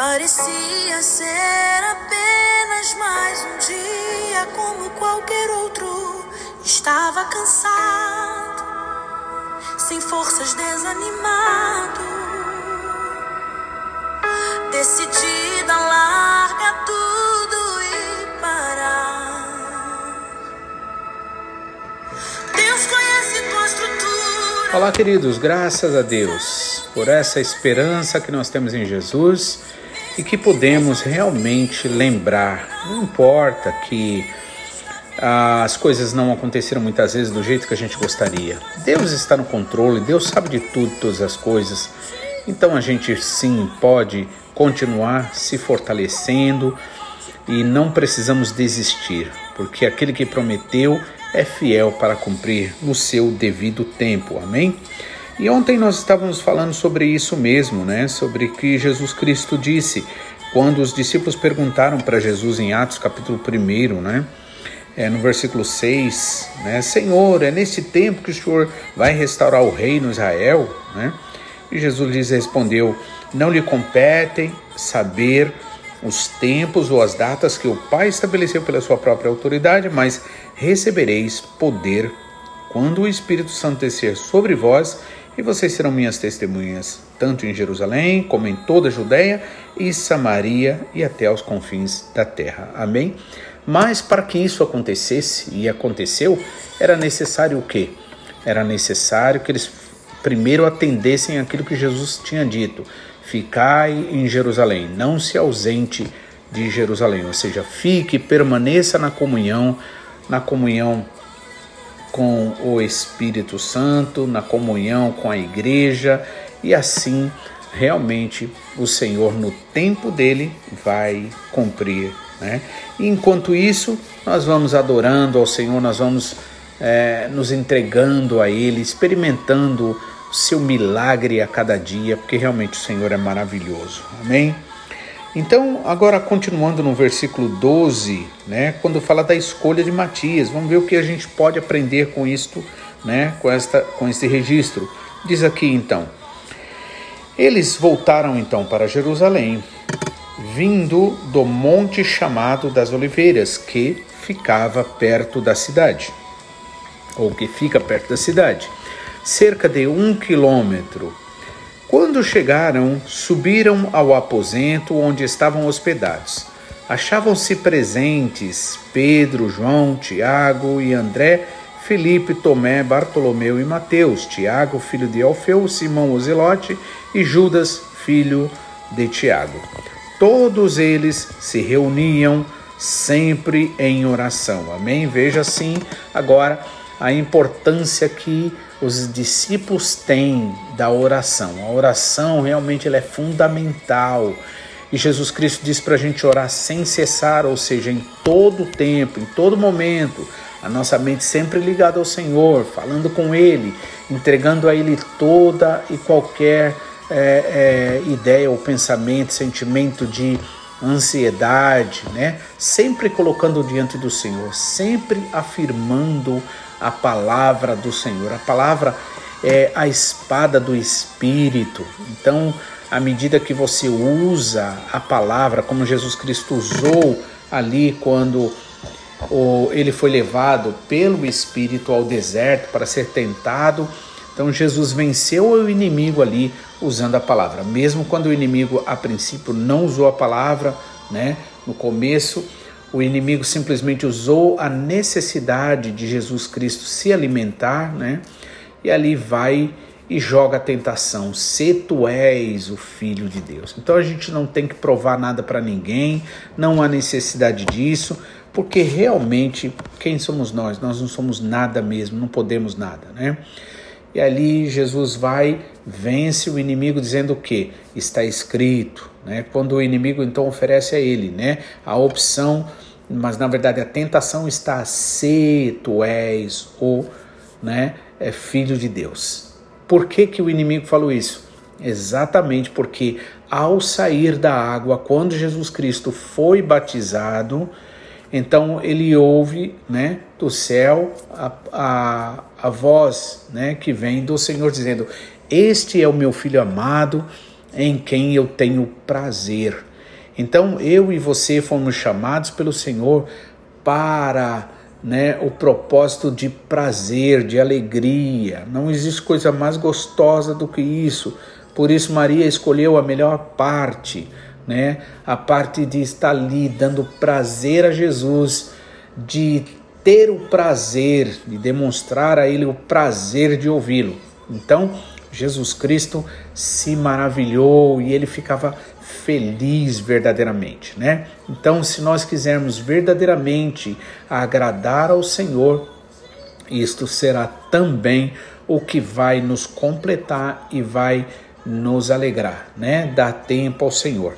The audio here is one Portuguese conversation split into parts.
Parecia ser apenas mais um dia como qualquer outro. Estava cansado, sem forças, desanimado. Decidida a largar tudo e parar. Deus conhece tua estrutura. Olá, queridos, graças a Deus por essa esperança que nós temos em Jesus e que podemos realmente lembrar. Não importa que as coisas não aconteceram muitas vezes do jeito que a gente gostaria. Deus está no controle, Deus sabe de tudo, todas as coisas. Então a gente sim pode continuar se fortalecendo e não precisamos desistir, porque aquele que prometeu é fiel para cumprir no seu devido tempo. Amém? E ontem nós estávamos falando sobre isso mesmo, né? Sobre que Jesus Cristo disse quando os discípulos perguntaram para Jesus em Atos capítulo 1, né? É, no versículo 6, né? Senhor, é nesse tempo que o Senhor vai restaurar o reino Israel, né? E Jesus lhes respondeu: Não lhe competem saber os tempos ou as datas que o Pai estabeleceu pela sua própria autoridade, mas recebereis poder quando o Espírito Santo descer sobre vós e vocês serão minhas testemunhas, tanto em Jerusalém como em toda a Judéia e Samaria e até aos confins da terra. Amém? Mas para que isso acontecesse, e aconteceu, era necessário o quê? Era necessário que eles primeiro atendessem aquilo que Jesus tinha dito: ficai em Jerusalém, não se ausente de Jerusalém, ou seja, fique, permaneça na comunhão, na comunhão com o Espírito Santo, na comunhão com a igreja e assim realmente o Senhor no tempo dele vai cumprir, né? E enquanto isso nós vamos adorando ao Senhor, nós vamos é, nos entregando a Ele, experimentando o seu milagre a cada dia, porque realmente o Senhor é maravilhoso. Amém? Então, agora continuando no versículo 12, né, quando fala da escolha de Matias, vamos ver o que a gente pode aprender com isto, né, com esta com esse registro. Diz aqui então: Eles voltaram então para Jerusalém, vindo do monte chamado das Oliveiras, que ficava perto da cidade, ou que fica perto da cidade, cerca de um quilômetro quando chegaram, subiram ao aposento onde estavam hospedados. Achavam-se presentes Pedro, João, Tiago e André, Felipe, Tomé, Bartolomeu e Mateus, Tiago, filho de Alfeu, Simão Ozelote e Judas, filho de Tiago. Todos eles se reuniam sempre em oração. Amém? Veja assim agora a importância que os discípulos têm da oração. A oração realmente ela é fundamental. E Jesus Cristo diz para a gente orar sem cessar, ou seja, em todo tempo, em todo momento, a nossa mente sempre ligada ao Senhor, falando com Ele, entregando a Ele toda e qualquer é, é, ideia ou pensamento, sentimento de ansiedade, né? Sempre colocando diante do Senhor, sempre afirmando a palavra do Senhor. A palavra é a espada do Espírito. Então, à medida que você usa a palavra, como Jesus Cristo usou ali quando ele foi levado pelo Espírito ao deserto para ser tentado, então Jesus venceu o inimigo ali usando a palavra. Mesmo quando o inimigo a princípio não usou a palavra, né? No começo o inimigo simplesmente usou a necessidade de Jesus Cristo se alimentar, né? E ali vai e joga a tentação: se tu és o filho de Deus. Então a gente não tem que provar nada para ninguém, não há necessidade disso, porque realmente quem somos nós? Nós não somos nada mesmo, não podemos nada, né? E ali Jesus vai, vence o inimigo dizendo o que? Está escrito, né? Quando o inimigo então oferece a ele, né, a opção, mas na verdade a tentação está se tu és o, né, é filho de Deus. Por que que o inimigo falou isso? Exatamente porque ao sair da água, quando Jesus Cristo foi batizado, então ele ouve né, do céu a, a, a voz né, que vem do Senhor dizendo: Este é o meu filho amado em quem eu tenho prazer. Então eu e você fomos chamados pelo Senhor para né, o propósito de prazer, de alegria. Não existe coisa mais gostosa do que isso. Por isso Maria escolheu a melhor parte, né? A parte de estar ali dando prazer a Jesus, de ter o prazer, de demonstrar a ele o prazer de ouvi-lo. Então, Jesus Cristo se maravilhou e ele ficava feliz verdadeiramente, né? Então, se nós quisermos verdadeiramente agradar ao Senhor, isto será também o que vai nos completar e vai nos alegrar, né? Dar tempo ao Senhor.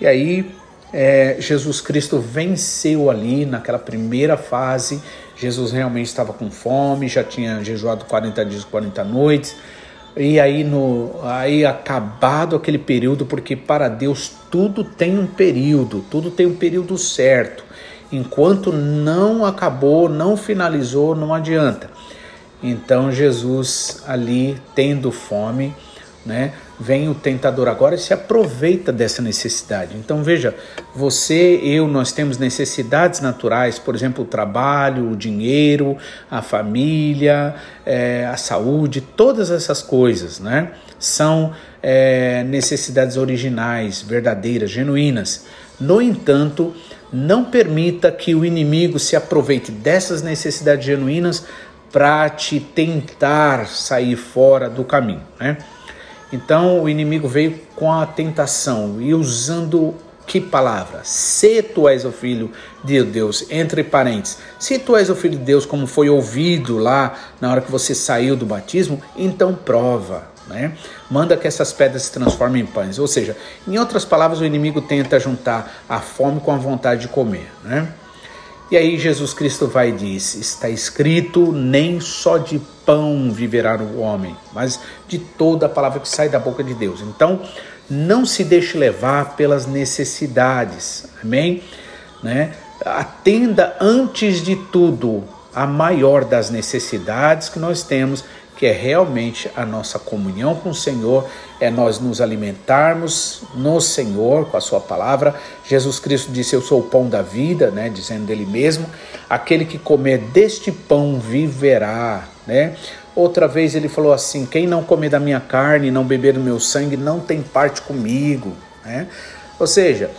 E aí, é, Jesus Cristo venceu ali naquela primeira fase. Jesus realmente estava com fome, já tinha jejuado 40 dias, 40 noites e aí, no, aí acabado aquele período, porque para Deus tudo tem um período, tudo tem um período certo. Enquanto não acabou, não finalizou, não adianta. Então Jesus ali tendo fome, né? Vem o tentador agora e se aproveita dessa necessidade. Então veja, você, eu, nós temos necessidades naturais, por exemplo, o trabalho, o dinheiro, a família, é, a saúde, todas essas coisas, né? São é, necessidades originais, verdadeiras, genuínas. No entanto, não permita que o inimigo se aproveite dessas necessidades genuínas para te tentar sair fora do caminho, né? Então o inimigo veio com a tentação e usando que palavra? Se tu és o filho de Deus, entre parênteses, se tu és o filho de Deus, como foi ouvido lá na hora que você saiu do batismo, então prova. Né? Manda que essas pedras se transformem em pães. Ou seja, em outras palavras, o inimigo tenta juntar a fome com a vontade de comer. Né? E aí Jesus Cristo vai e diz: Está escrito, nem só de pão viverá o homem, mas de toda a palavra que sai da boca de Deus. Então, não se deixe levar pelas necessidades. Amém? Né? Atenda antes de tudo a maior das necessidades que nós temos que é realmente a nossa comunhão com o Senhor, é nós nos alimentarmos no Senhor, com a Sua palavra. Jesus Cristo disse: Eu sou o pão da vida, né? dizendo dele mesmo: aquele que comer deste pão viverá. Né? Outra vez ele falou assim: Quem não comer da minha carne não beber do meu sangue não tem parte comigo. Né? Ou seja,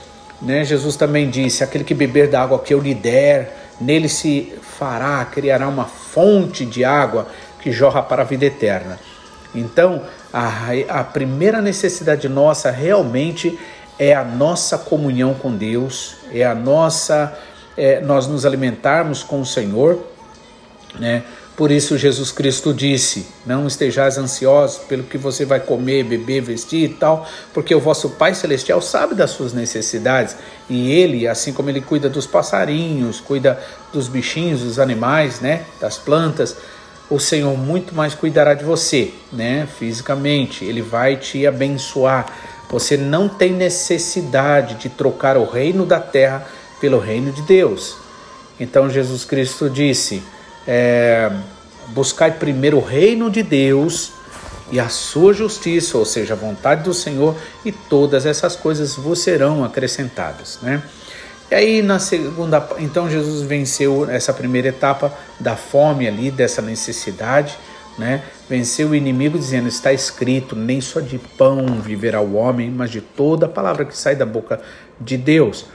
né, Jesus também disse: Aquele que beber da água que eu lhe der, nele se fará, criará uma fonte de água que jorra para a vida eterna. Então, a, a primeira necessidade nossa realmente é a nossa comunhão com Deus, é a nossa, é, nós nos alimentarmos com o Senhor, né? Por isso Jesus Cristo disse: Não estejais ansiosos pelo que você vai comer, beber, vestir e tal, porque o vosso Pai Celestial sabe das suas necessidades e Ele, assim como Ele cuida dos passarinhos, cuida dos bichinhos, dos animais, né, das plantas, o Senhor muito mais cuidará de você, né? Fisicamente, Ele vai te abençoar. Você não tem necessidade de trocar o reino da terra pelo reino de Deus. Então Jesus Cristo disse: é, buscai primeiro o reino de Deus e a sua justiça, ou seja, a vontade do Senhor, e todas essas coisas vos serão acrescentadas, né? E aí na segunda, então Jesus venceu essa primeira etapa da fome ali, dessa necessidade, né? Venceu o inimigo dizendo: está escrito, nem só de pão viverá o homem, mas de toda palavra que sai da boca de Deus.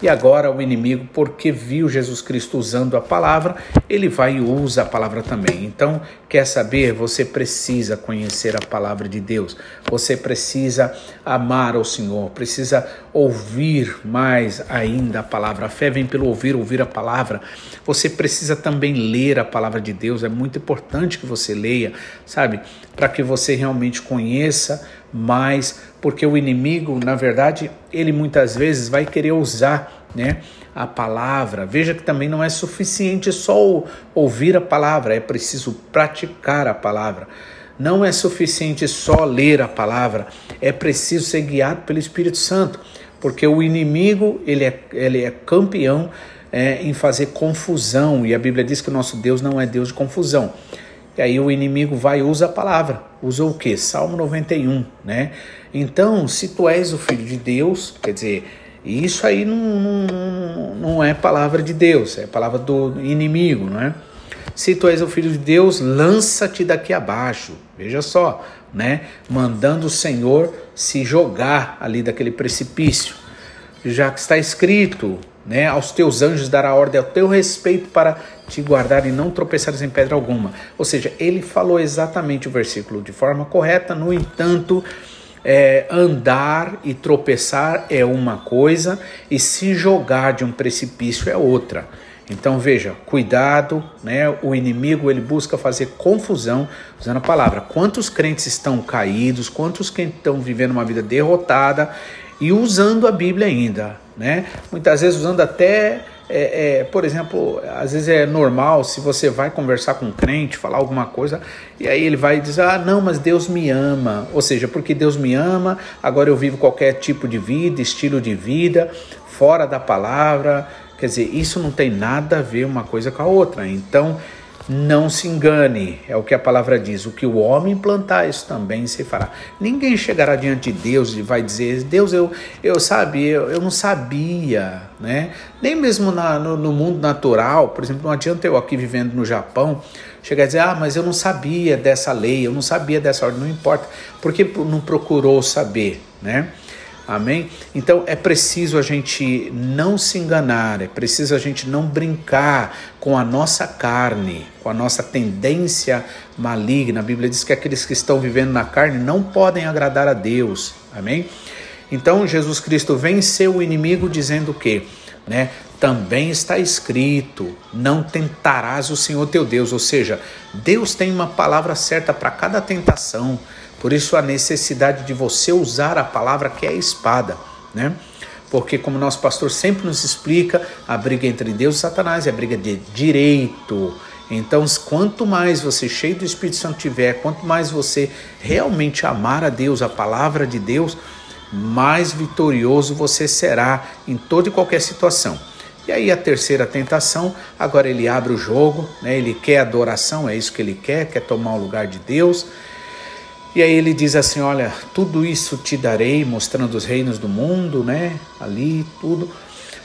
E agora o inimigo, porque viu Jesus Cristo usando a palavra, ele vai e usa a palavra também. Então, quer saber? Você precisa conhecer a palavra de Deus. Você precisa amar o Senhor, precisa ouvir mais ainda a palavra. A fé vem pelo ouvir, ouvir a palavra. Você precisa também ler a palavra de Deus. É muito importante que você leia, sabe? Para que você realmente conheça mais, porque o inimigo, na verdade, ele muitas vezes vai querer usar, né, a palavra. Veja que também não é suficiente só ouvir a palavra, é preciso praticar a palavra. Não é suficiente só ler a palavra, é preciso ser guiado pelo Espírito Santo, porque o inimigo ele é, ele é campeão é, em fazer confusão e a Bíblia diz que o nosso Deus não é Deus de confusão. E aí o inimigo vai e usa a palavra. Usa o que? Salmo 91, né? Então, se tu és o filho de Deus, quer dizer, isso aí não, não, não é palavra de Deus, é palavra do inimigo, não é? Se tu és o filho de Deus, lança-te daqui abaixo. Veja só, né? Mandando o Senhor se jogar ali daquele precipício. Já que está escrito, né? Aos teus anjos dará ordem ao teu respeito para te guardar e não tropeçares em pedra alguma. Ou seja, ele falou exatamente o versículo de forma correta, no entanto, é, andar e tropeçar é uma coisa e se jogar de um precipício é outra. Então veja, cuidado, né? O inimigo ele busca fazer confusão usando a palavra. Quantos crentes estão caídos? Quantos que estão vivendo uma vida derrotada e usando a Bíblia ainda, né? Muitas vezes usando até é, é, por exemplo, às vezes é normal se você vai conversar com um crente, falar alguma coisa, e aí ele vai dizer: Ah, não, mas Deus me ama. Ou seja, porque Deus me ama, agora eu vivo qualquer tipo de vida, estilo de vida, fora da palavra. Quer dizer, isso não tem nada a ver uma coisa com a outra. Então, não se engane, é o que a palavra diz. O que o homem plantar, isso também se fará. Ninguém chegará diante de Deus e vai dizer: Deus, eu, eu sabe, eu, eu não sabia, né? Nem mesmo na, no, no, mundo natural, por exemplo, não adianta eu aqui vivendo no Japão chegar a dizer: Ah, mas eu não sabia dessa lei, eu não sabia dessa ordem, não importa, porque não procurou saber, né? Amém? Então é preciso a gente não se enganar, é preciso a gente não brincar com a nossa carne, com a nossa tendência maligna. A Bíblia diz que aqueles que estão vivendo na carne não podem agradar a Deus. Amém? Então Jesus Cristo venceu o inimigo dizendo o quê? Né? Também está escrito: não tentarás o Senhor teu Deus. Ou seja, Deus tem uma palavra certa para cada tentação. Por isso a necessidade de você usar a palavra que é espada, né? Porque como nosso pastor sempre nos explica, a briga entre Deus e Satanás é a briga de direito. Então, quanto mais você cheio do Espírito Santo tiver, quanto mais você realmente amar a Deus, a palavra de Deus, mais vitorioso você será em toda e qualquer situação. E aí a terceira tentação, agora ele abre o jogo, né? ele quer adoração, é isso que ele quer, quer tomar o lugar de Deus. E aí ele diz assim: Olha, tudo isso te darei, mostrando os reinos do mundo, né? Ali, tudo.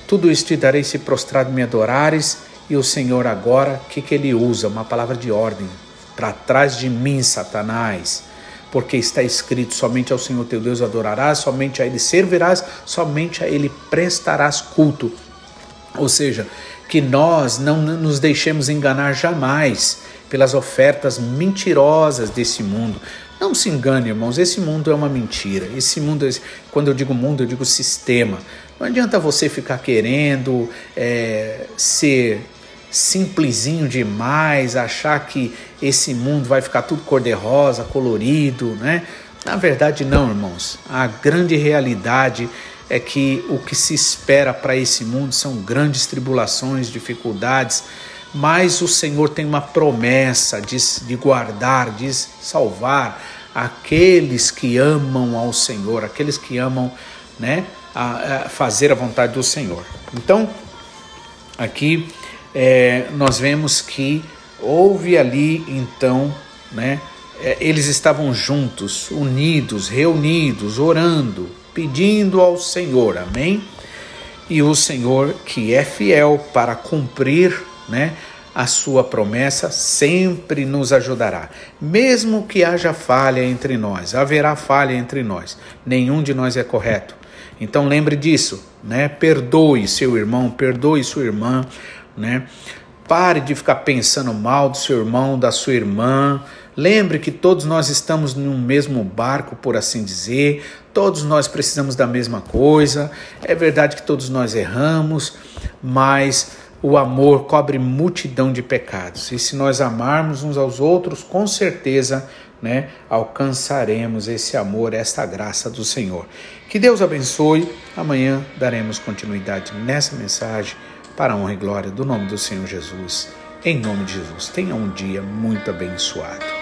Tudo isso te darei se prostrado me adorares. E o Senhor agora, o que, que ele usa? Uma palavra de ordem. Para trás de mim, Satanás. Porque está escrito: somente ao Senhor teu Deus adorarás, somente a Ele servirás, somente a Ele prestarás culto. Ou seja, que nós não nos deixemos enganar jamais pelas ofertas mentirosas desse mundo. Não se engane, irmãos, esse mundo é uma mentira. Esse mundo, quando eu digo mundo, eu digo sistema. Não adianta você ficar querendo é, ser simplesinho demais, achar que esse mundo vai ficar tudo cor-de-rosa, colorido, né? Na verdade, não, irmãos. A grande realidade é que o que se espera para esse mundo são grandes tribulações, dificuldades, mas o Senhor tem uma promessa de, de guardar, de salvar aqueles que amam ao Senhor, aqueles que amam né, a, a fazer a vontade do Senhor. Então, aqui é, nós vemos que houve ali então, né, é, eles estavam juntos, unidos, reunidos, orando, pedindo ao Senhor, amém? E o Senhor que é fiel para cumprir né, a sua promessa sempre nos ajudará. Mesmo que haja falha entre nós, haverá falha entre nós. Nenhum de nós é correto. Então lembre disso, né? Perdoe seu irmão, perdoe sua irmã, né? Pare de ficar pensando mal do seu irmão, da sua irmã. Lembre que todos nós estamos no mesmo barco, por assim dizer. Todos nós precisamos da mesma coisa. É verdade que todos nós erramos, mas o amor cobre multidão de pecados. E se nós amarmos uns aos outros, com certeza, né, alcançaremos esse amor, esta graça do Senhor. Que Deus abençoe. Amanhã daremos continuidade nessa mensagem para a honra e glória do nome do Senhor Jesus. Em nome de Jesus. Tenha um dia muito abençoado.